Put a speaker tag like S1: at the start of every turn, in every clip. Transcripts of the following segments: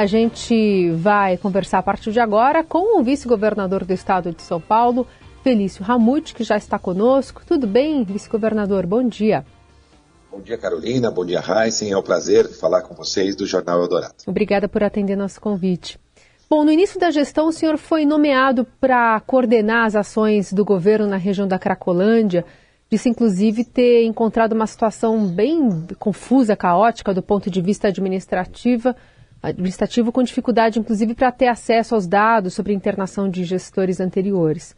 S1: A gente vai conversar a partir de agora com o vice-governador do estado de São Paulo, Felício Ramute, que já está conosco. Tudo bem, vice-governador? Bom dia.
S2: Bom dia, Carolina. Bom dia, Heisen. É um prazer falar com vocês do Jornal Eldorado.
S1: Obrigada por atender nosso convite. Bom, no início da gestão, o senhor foi nomeado para coordenar as ações do governo na região da Cracolândia. Disse, inclusive, ter encontrado uma situação bem confusa, caótica do ponto de vista administrativo, administrativo com dificuldade, inclusive, para ter acesso aos dados sobre internação de gestores anteriores.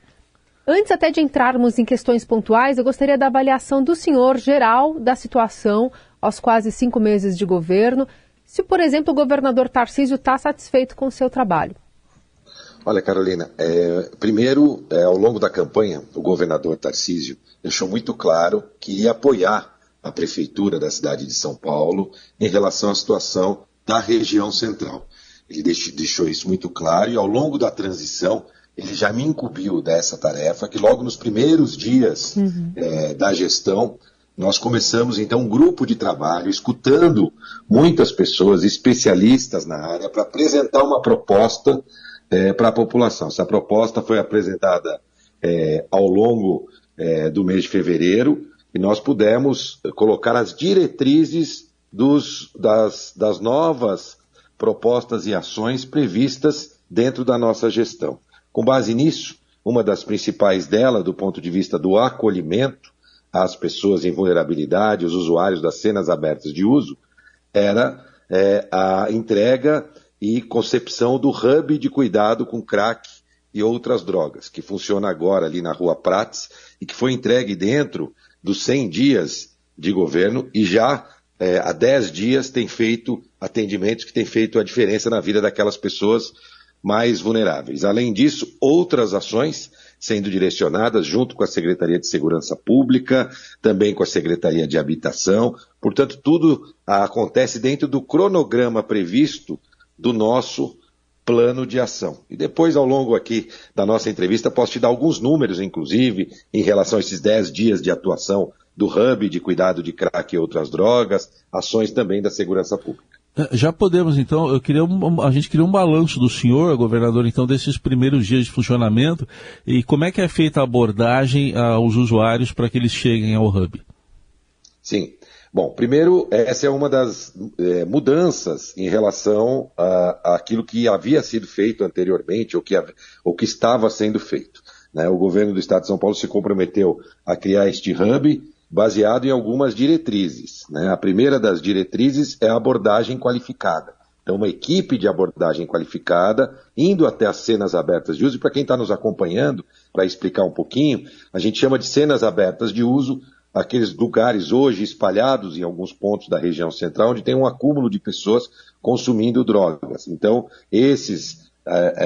S1: Antes até de entrarmos em questões pontuais, eu gostaria da avaliação do senhor geral da situação aos quase cinco meses de governo se, por exemplo, o governador Tarcísio está satisfeito com o seu trabalho.
S2: Olha, Carolina, é, primeiro, é, ao longo da campanha, o governador Tarcísio deixou muito claro que iria apoiar a prefeitura da cidade de São Paulo em relação à situação da região central. Ele deixou, isso muito claro e ao longo da transição ele já me incumbiu dessa tarefa, que logo nos primeiros dias uhum. é, da gestão nós começamos então um grupo de trabalho, escutando muitas pessoas, especialistas na área, para apresentar uma proposta é, para a população. Essa proposta foi apresentada é, ao longo do mês de fevereiro e nós pudemos colocar as diretrizes dos, das, das novas propostas e ações previstas dentro da nossa gestão. Com base nisso, uma das principais dela, do ponto de vista do acolhimento, às pessoas em vulnerabilidade, os usuários das cenas abertas de uso, era é, a entrega e concepção do hub de cuidado com crack e outras drogas, que funciona agora ali na Rua Prates e que foi entregue dentro dos 100 dias de governo e já é, há 10 dias tem feito atendimentos que têm feito a diferença na vida daquelas pessoas mais vulneráveis. Além disso, outras ações sendo direcionadas junto com a Secretaria de Segurança Pública, também com a Secretaria de Habitação. Portanto, tudo acontece dentro do cronograma previsto do nosso plano de ação. E depois, ao longo aqui da nossa entrevista, posso te dar alguns números, inclusive, em relação a esses 10 dias de atuação do Hub de cuidado de crack e outras drogas, ações também da segurança pública.
S3: É, já podemos, então, eu queria um, a gente queria um balanço do senhor, governador, então, desses primeiros dias de funcionamento e como é que é feita a abordagem aos usuários para que eles cheguem ao Hub.
S2: Sim. Bom, primeiro, essa é uma das é, mudanças em relação àquilo que havia sido feito anteriormente, ou que, ou que estava sendo feito. Né? O governo do Estado de São Paulo se comprometeu a criar este hub baseado em algumas diretrizes. Né? A primeira das diretrizes é a abordagem qualificada. Então, uma equipe de abordagem qualificada, indo até as cenas abertas de uso, e para quem está nos acompanhando, para explicar um pouquinho, a gente chama de cenas abertas de uso aqueles lugares hoje espalhados em alguns pontos da região central, onde tem um acúmulo de pessoas consumindo drogas. Então, esses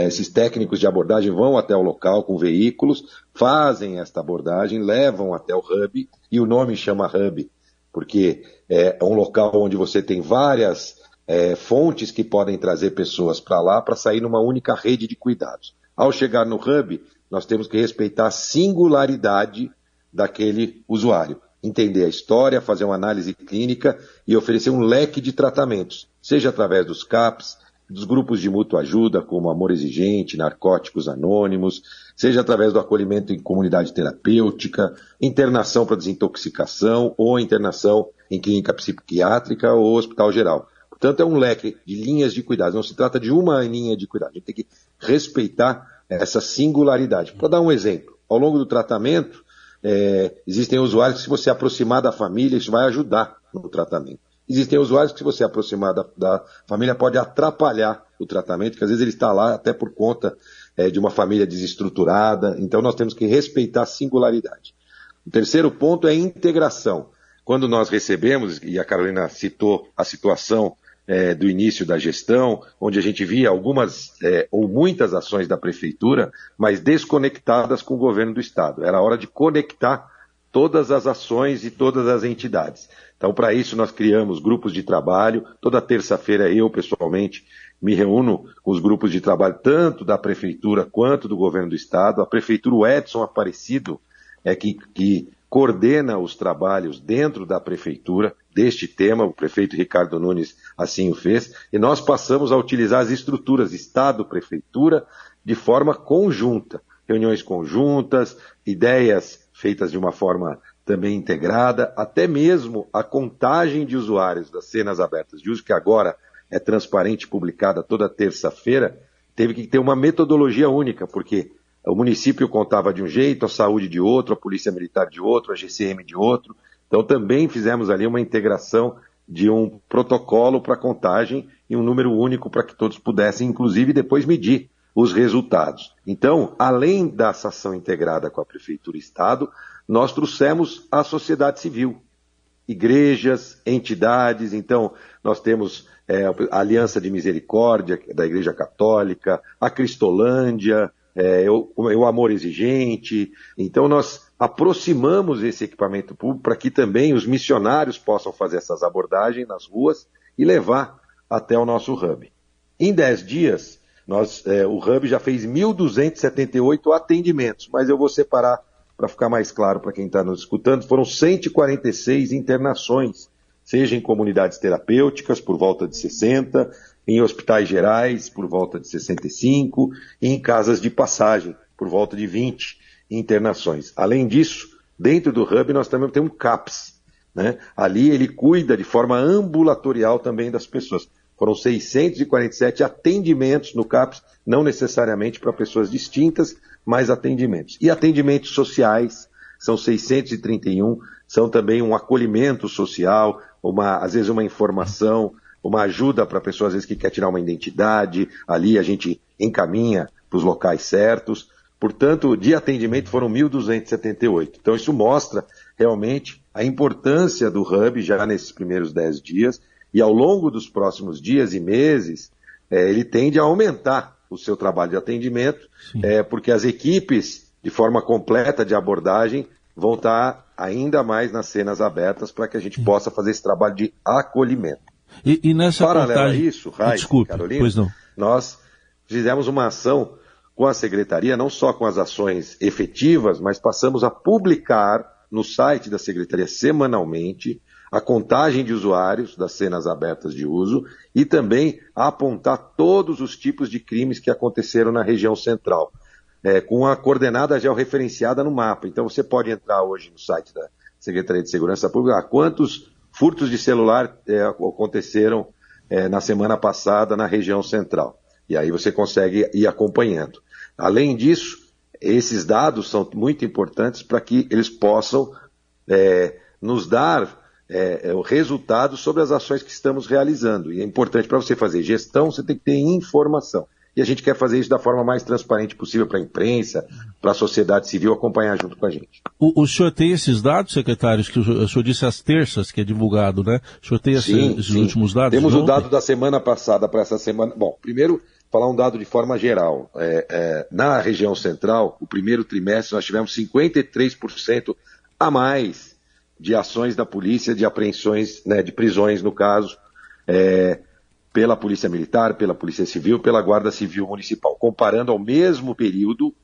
S2: esses técnicos de abordagem vão até o local com veículos, fazem esta abordagem, levam até o hub, e o nome chama hub, porque é um local onde você tem várias é, fontes que podem trazer pessoas para lá para sair numa única rede de cuidados. Ao chegar no hub, nós temos que respeitar a singularidade daquele usuário, entender a história, fazer uma análise clínica e oferecer um leque de tratamentos, seja através dos CAPs, dos grupos de mútua ajuda, como Amor Exigente, Narcóticos Anônimos, seja através do acolhimento em comunidade terapêutica, internação para desintoxicação ou internação em clínica psiquiátrica ou hospital geral. Portanto, é um leque de linhas de cuidado. Não se trata de uma linha de cuidado. A gente tem que respeitar essa singularidade. Para dar um exemplo, ao longo do tratamento, é, existem usuários que, se você aproximar da família, isso vai ajudar no tratamento. Existem usuários que, se você aproximar da, da família, pode atrapalhar o tratamento, que às vezes ele está lá até por conta é, de uma família desestruturada. Então, nós temos que respeitar a singularidade. O terceiro ponto é a integração. Quando nós recebemos, e a Carolina citou a situação é, do início da gestão, onde a gente via algumas é, ou muitas ações da prefeitura, mas desconectadas com o governo do Estado. Era hora de conectar todas as ações e todas as entidades. Então, para isso, nós criamos grupos de trabalho. Toda terça-feira, eu, pessoalmente, me reúno com os grupos de trabalho, tanto da Prefeitura quanto do Governo do Estado. A Prefeitura, o Edson Aparecido, é que, que coordena os trabalhos dentro da prefeitura deste tema, o prefeito Ricardo Nunes assim o fez, e nós passamos a utilizar as estruturas Estado-Prefeitura de forma conjunta, reuniões conjuntas, ideias feitas de uma forma também integrada, até mesmo a contagem de usuários das cenas abertas de uso, que agora é transparente, publicada toda terça-feira, teve que ter uma metodologia única, porque o município contava de um jeito, a saúde de outro, a polícia militar de outro, a GCM de outro. Então também fizemos ali uma integração de um protocolo para contagem e um número único para que todos pudessem, inclusive, depois medir os resultados. Então, além dessa ação integrada com a Prefeitura e Estado, nós trouxemos a sociedade civil, igrejas, entidades. Então, nós temos é, a Aliança de Misericórdia da Igreja Católica, a Cristolândia, é, o, o Amor Exigente. Então, nós aproximamos esse equipamento público para que também os missionários possam fazer essas abordagens nas ruas e levar até o nosso hub. Em 10 dias, nós, é, o hub já fez 1.278 atendimentos, mas eu vou separar para ficar mais claro para quem está nos escutando, foram 146 internações, seja em comunidades terapêuticas, por volta de 60, em hospitais gerais, por volta de 65, e em casas de passagem, por volta de 20 internações. Além disso, dentro do Hub nós também temos um CAPS. Né? Ali ele cuida de forma ambulatorial também das pessoas. Foram 647 atendimentos no CAPS, não necessariamente para pessoas distintas, mas atendimentos. E atendimentos sociais, são 631, são também um acolhimento social, uma, às vezes uma informação, uma ajuda para a pessoa, às vezes, que quer tirar uma identidade, ali a gente encaminha para os locais certos. Portanto, de atendimento foram 1.278. Então, isso mostra realmente a importância do Hub já nesses primeiros 10 dias, e ao longo dos próximos dias e meses, é, ele tende a aumentar o seu trabalho de atendimento, é, porque as equipes, de forma completa de abordagem, vão estar ainda mais nas cenas abertas para que a gente Sim. possa fazer esse trabalho de acolhimento.
S3: E, e nessa
S2: Paralelo contagem... a isso, Rai,
S3: Desculpe, Carolina,
S2: nós fizemos uma ação com a Secretaria, não só com as ações efetivas, mas passamos a publicar no site da Secretaria semanalmente a contagem de usuários das cenas abertas de uso e também a apontar todos os tipos de crimes que aconteceram na região central, é, com a coordenada georreferenciada no mapa. Então você pode entrar hoje no site da Secretaria de Segurança Pública, quantos furtos de celular é, aconteceram é, na semana passada na região central. E aí você consegue ir acompanhando. Além disso, esses dados são muito importantes para que eles possam é, nos dar é, é, o resultado sobre as ações que estamos realizando. E é importante para você fazer gestão, você tem que ter informação. E a gente quer fazer isso da forma mais transparente possível para a imprensa, para a sociedade civil acompanhar junto com a gente.
S3: O, o, senhor tem esses dados, secretários, que o, o, senhor disse às terças que é divulgado, né? O senhor tem sim, esses, sim. últimos dados?
S2: Temos o dado da semana passada para essa semana. Bom, primeiro, falar um dado de forma geral. É, é, na região central, o primeiro trimestre, nós tivemos 53% a mais de ações da polícia, de apreensões, né, de prisões, no caso, é, pela Polícia Militar, pela Polícia Civil, pela Guarda Civil Municipal, comparando ao mesmo período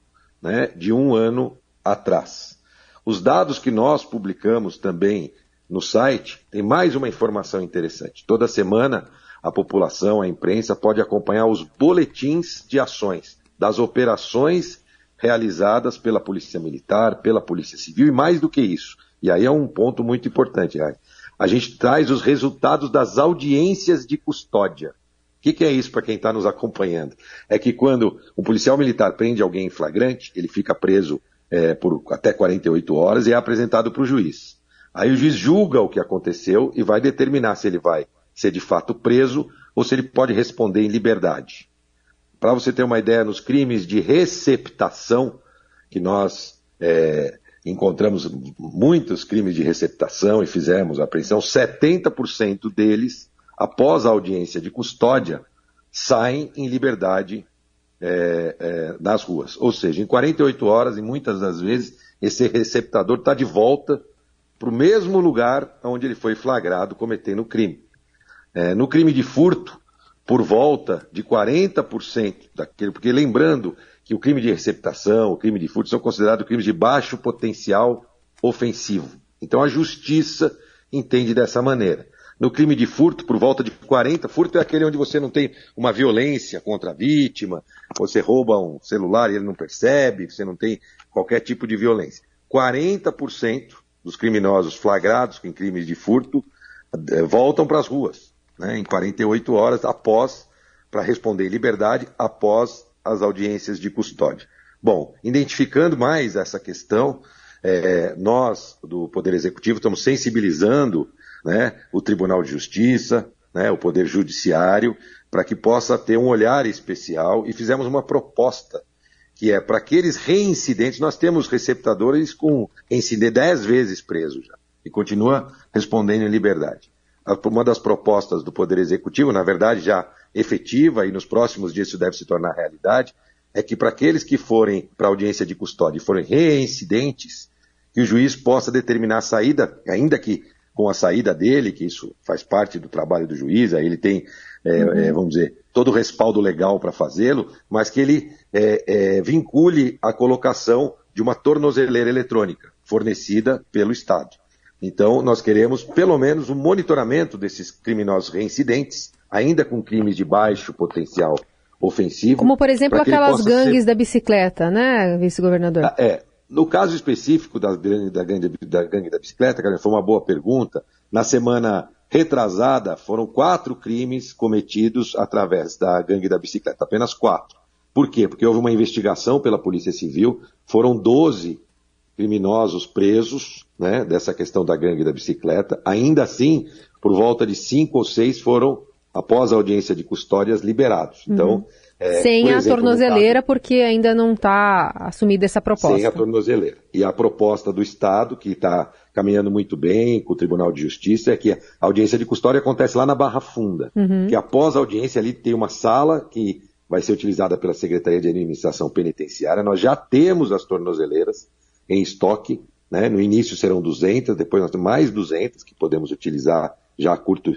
S2: né, de um ano atrás. Os dados que nós publicamos também no site tem mais uma informação interessante. Toda semana a população, a imprensa pode acompanhar os boletins de ações das operações realizadas pela Polícia Militar, pela Polícia Civil e mais do que isso, e aí é um ponto muito importante. A gente traz os resultados das audiências de custódia. O que, que é isso para quem está nos acompanhando? É que quando um policial militar prende alguém em flagrante, ele fica preso é, por até 48 horas e é apresentado para o juiz. Aí o juiz julga o que aconteceu e vai determinar se ele vai ser de fato preso ou se ele pode responder em liberdade. Para você ter uma ideia, nos crimes de receptação, que nós é, encontramos muitos crimes de receptação e fizemos a apreensão, 70% deles, após a audiência de custódia, saem em liberdade é, é, nas ruas. Ou seja, em 48 horas, e muitas das vezes, esse receptador está de volta para o mesmo lugar onde ele foi flagrado cometendo o crime. É, no crime de furto, por volta de 40% daquele, porque lembrando que o crime de receptação, o crime de furto são considerados crimes de baixo potencial ofensivo. Então a justiça entende dessa maneira. No crime de furto, por volta de 40, furto é aquele onde você não tem uma violência contra a vítima, você rouba um celular e ele não percebe, você não tem qualquer tipo de violência. 40% dos criminosos flagrados em crimes de furto eh, voltam para as ruas, né, em 48 horas após, para responder em liberdade, após as audiências de custódia. Bom, identificando mais essa questão, é, nós do Poder Executivo estamos sensibilizando né, o Tribunal de Justiça, né, o Poder Judiciário, para que possa ter um olhar especial e fizemos uma proposta que é para aqueles reincidentes, nós temos receptadores com reincidente dez vezes preso já, e continua respondendo em liberdade. Uma das propostas do Poder Executivo, na verdade já efetiva, e nos próximos dias isso deve se tornar realidade, é que para aqueles que forem para audiência de custódia e forem reincidentes, que o juiz possa determinar a saída, ainda que com a saída dele, que isso faz parte do trabalho do juiz, aí ele tem, é, uhum. é, vamos dizer, todo o respaldo legal para fazê-lo, mas que ele é, é, vincule a colocação de uma tornozeleira eletrônica fornecida pelo Estado. Então, nós queremos pelo menos um monitoramento desses criminosos reincidentes, ainda com crimes de baixo potencial ofensivo.
S1: Como, por exemplo, aquelas gangues ser... da bicicleta, né, vice-governador?
S2: Ah, é. No caso específico da, da, gangue, da gangue da bicicleta, cara, foi uma boa pergunta. Na semana retrasada, foram quatro crimes cometidos através da gangue da bicicleta, apenas quatro. Por quê? Porque houve uma investigação pela Polícia Civil, foram 12 criminosos presos, né, dessa questão da gangue da bicicleta. Ainda assim, por volta de cinco ou seis foram após a audiência de custódias, liberados. Uhum. Então,
S1: é, Sem a exemplo, tornozeleira, caso, porque ainda não está assumida essa proposta.
S2: Sem a tornozeleira. E a proposta do Estado, que está caminhando muito bem com o Tribunal de Justiça, é que a audiência de custódia acontece lá na Barra Funda. Uhum. Que após a audiência ali tem uma sala que vai ser utilizada pela Secretaria de Administração Penitenciária. Nós já temos as tornozeleiras em estoque. Né? No início serão 200, depois nós temos mais 200 que podemos utilizar já a curto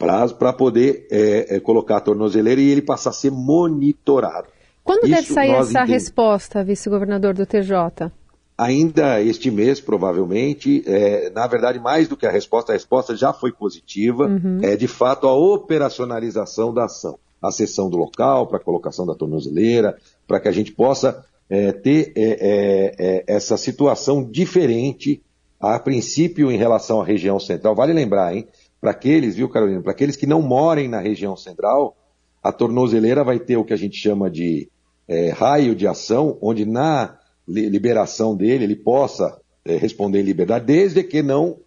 S2: prazo para poder é, é, colocar a tornozeleira e ele passar a ser monitorado.
S1: Quando Isso deve sair essa entendemos. resposta, vice-governador do TJ?
S2: Ainda este mês, provavelmente, é, na verdade, mais do que a resposta, a resposta já foi positiva, uhum. é de fato a operacionalização da ação. A sessão do local, para a colocação da tornozeleira, para que a gente possa é, ter é, é, é, essa situação diferente, a princípio, em relação à região central. Vale lembrar, hein? Para aqueles, viu, Carolina, para aqueles que não morem na região central, a tornozeleira vai ter o que a gente chama de é, raio de ação, onde na liberação dele ele possa responder em liberdade, desde que não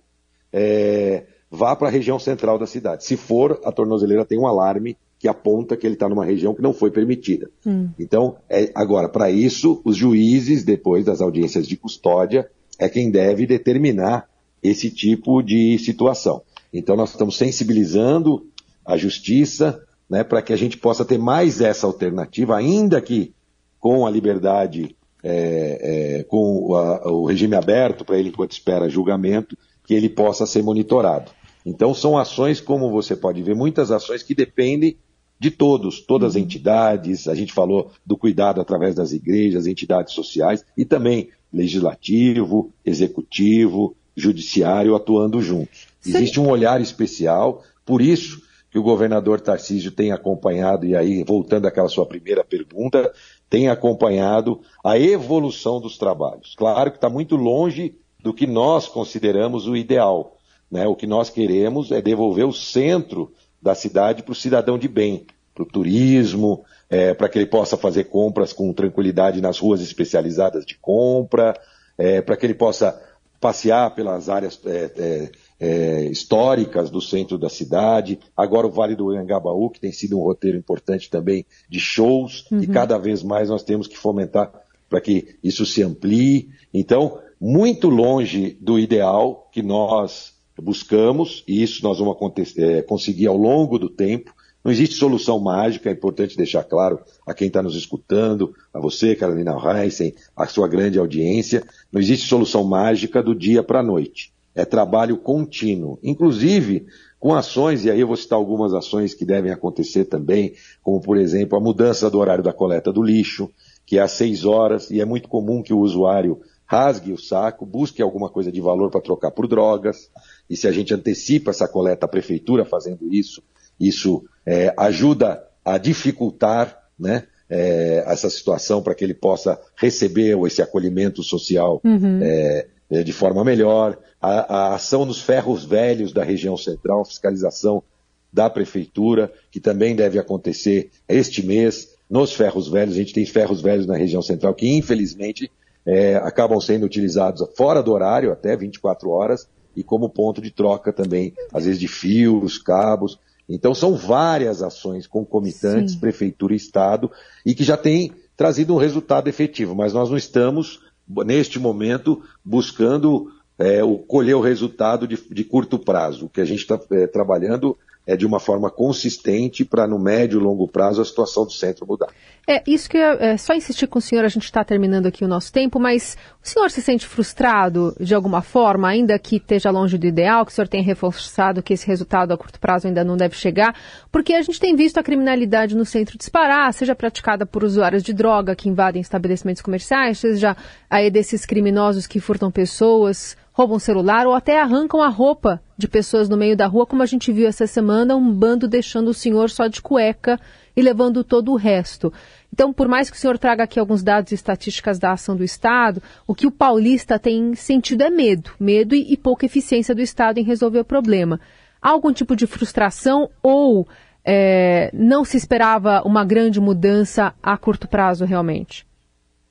S2: vá para a região central da cidade. Se for, a tornozeleira tem um alarme que aponta que ele está numa região que não foi permitida. Hum. Então, é, agora, para isso, os juízes, depois das audiências de custódia, é quem deve determinar esse tipo de situação. Então nós estamos sensibilizando a justiça né, para que a gente possa ter mais essa alternativa, ainda que com a liberdade, é, é, com o, a, o regime aberto para ele enquanto espera julgamento, que ele possa ser monitorado. Então são ações, como você pode ver, muitas ações que dependem de todos, todas as uhum. entidades, a gente falou do cuidado através das igrejas, entidades sociais e também legislativo, executivo, judiciário atuando juntos. Existe um olhar especial, por isso que o governador Tarcísio tem acompanhado, e aí, voltando àquela sua primeira pergunta, tem acompanhado a evolução dos trabalhos. Claro que está muito longe do que nós consideramos o ideal. Né? O que nós queremos é devolver o centro da cidade para o cidadão de bem, para o turismo, é, para que ele possa fazer compras com tranquilidade nas ruas especializadas de compra, é, para que ele possa passear pelas áreas é, é é, históricas do centro da cidade, agora o Vale do Anhangabaú, que tem sido um roteiro importante também de shows, uhum. e cada vez mais nós temos que fomentar para que isso se amplie. Então, muito longe do ideal que nós buscamos, e isso nós vamos é, conseguir ao longo do tempo. Não existe solução mágica, é importante deixar claro a quem está nos escutando, a você, Carolina Heissen, a sua grande audiência. Não existe solução mágica do dia para a noite é trabalho contínuo, inclusive com ações, e aí eu vou citar algumas ações que devem acontecer também, como por exemplo a mudança do horário da coleta do lixo, que é às seis horas, e é muito comum que o usuário rasgue o saco, busque alguma coisa de valor para trocar por drogas, e se a gente antecipa essa coleta, a prefeitura fazendo isso, isso é, ajuda a dificultar né, é, essa situação para que ele possa receber esse acolhimento social uhum. é, é, de forma melhor. A, a, ação nos ferros velhos da região central, fiscalização da prefeitura, que também deve acontecer este mês. Nos ferros velhos, a gente tem ferros velhos na região central que, infelizmente, é, acabam sendo utilizados fora do horário, até 24 horas, e como ponto de troca também, às vezes de fios, cabos. Então são várias ações concomitantes, Sim. prefeitura e Estado, e que já têm trazido um resultado efetivo, mas nós não estamos, neste momento, buscando é, o, colher o resultado de, de, curto prazo. O que a gente está é, trabalhando é, de uma forma consistente para no médio e longo prazo a situação do centro mudar.
S1: É isso que eu, é, só insistir com o senhor, a gente está terminando aqui o nosso tempo, mas o senhor se sente frustrado de alguma forma, ainda que esteja longe do ideal, que o senhor tenha reforçado que esse resultado a curto prazo ainda não deve chegar, porque a gente tem visto a criminalidade no centro disparar, seja praticada por usuários de droga que invadem estabelecimentos comerciais, seja aí desses criminosos que furtam pessoas, roubam celular ou até arrancam a roupa de pessoas no meio da rua, como a gente viu essa semana, um bando deixando o senhor só de cueca e levando todo o resto. Então, por mais que o senhor traga aqui alguns dados e estatísticas da ação do Estado, o que o paulista tem sentido é medo, medo e, e pouca eficiência do Estado em resolver o problema. Há algum tipo de frustração ou é, não se esperava uma grande mudança a curto prazo realmente?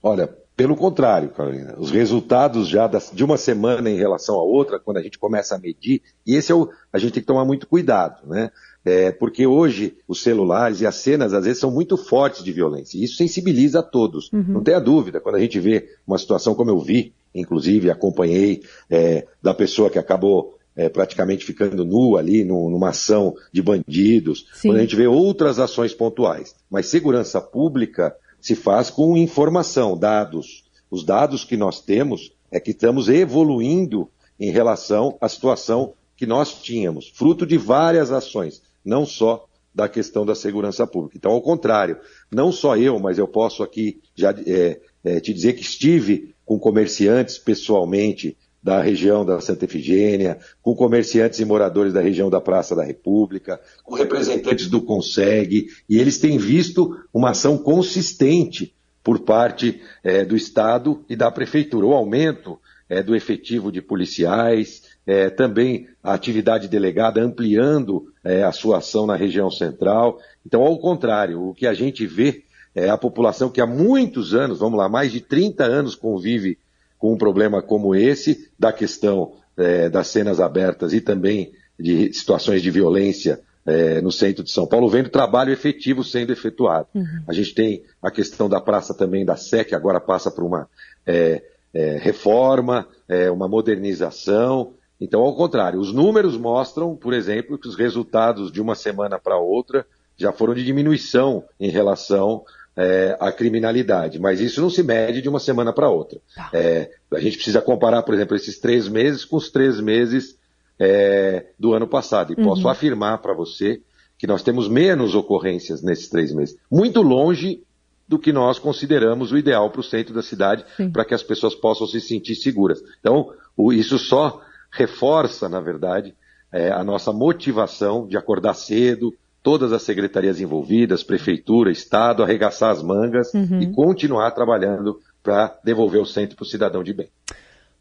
S2: Olha, pelo contrário, Carolina, os resultados já de uma semana em relação à outra, quando a gente começa a medir, e esse é o, a gente tem que tomar muito cuidado, né? É, porque hoje os celulares e as cenas às vezes são muito fortes de violência, e isso sensibiliza a todos. Uhum. Não tenha dúvida, quando a gente vê uma situação como eu vi, inclusive acompanhei, é, da pessoa que acabou é, praticamente ficando nua ali no, numa ação de bandidos, Sim. quando a gente vê outras ações pontuais. Mas segurança pública se faz com informação, dados. Os dados que nós temos é que estamos evoluindo em relação à situação que nós tínhamos, fruto de várias ações, não só da questão da segurança pública. Então, ao contrário, não só eu, mas eu posso aqui já é, é, te dizer que estive com comerciantes pessoalmente da região da Santa Efigênia, com comerciantes e moradores da região da Praça da República, com representantes do Conseg, e eles têm visto uma ação consistente por parte é, do Estado e da Prefeitura. O aumento é, do efetivo de policiais, é, também a atividade delegada ampliando a sua ação na região central. Então, ao contrário, o que a gente vê é a população que há muitos anos, vamos lá, mais de 30 anos convive com um problema como esse, da questão é, das cenas abertas e também de situações de violência é, no centro de São Paulo, vendo trabalho efetivo sendo efetuado. Uhum. A gente tem a questão da praça também da que agora passa por uma é, é, reforma, é, uma modernização. Então, ao contrário, os números mostram, por exemplo, que os resultados de uma semana para outra já foram de diminuição em relação é, a criminalidade, mas isso não se mede de uma semana para outra. Tá. É, a gente precisa comparar, por exemplo, esses três meses com os três meses é, do ano passado. E uhum. posso afirmar para você que nós temos menos ocorrências nesses três meses, muito longe do que nós consideramos o ideal para o centro da cidade, para que as pessoas possam se sentir seguras. Então, o, isso só reforça, na verdade, é, a nossa motivação de acordar cedo, todas as secretarias envolvidas, prefeitura, estado, arregaçar as mangas uhum. e continuar trabalhando para devolver o centro para o cidadão de bem.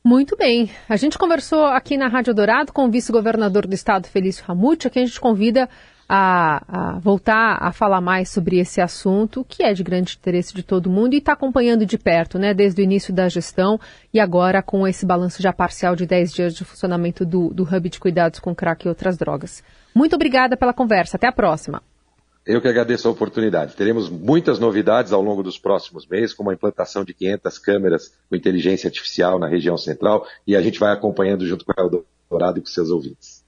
S1: Muito bem. A gente conversou aqui na Rádio Dourado com o vice-governador do estado, Felício Ramute, a quem a gente convida a, a, voltar a falar mais sobre esse assunto, que é de grande interesse de todo mundo e está acompanhando de perto, né, desde o início da gestão e agora com esse balanço já parcial de 10 dias de funcionamento do, do Hub de Cuidados com Crack e outras drogas. Muito obrigada pela conversa. Até a próxima.
S2: Eu que agradeço a oportunidade. Teremos muitas novidades ao longo dos próximos meses, como a implantação de 500 câmeras com inteligência artificial na região central, e a gente vai acompanhando junto com a Eldorado e com seus ouvintes.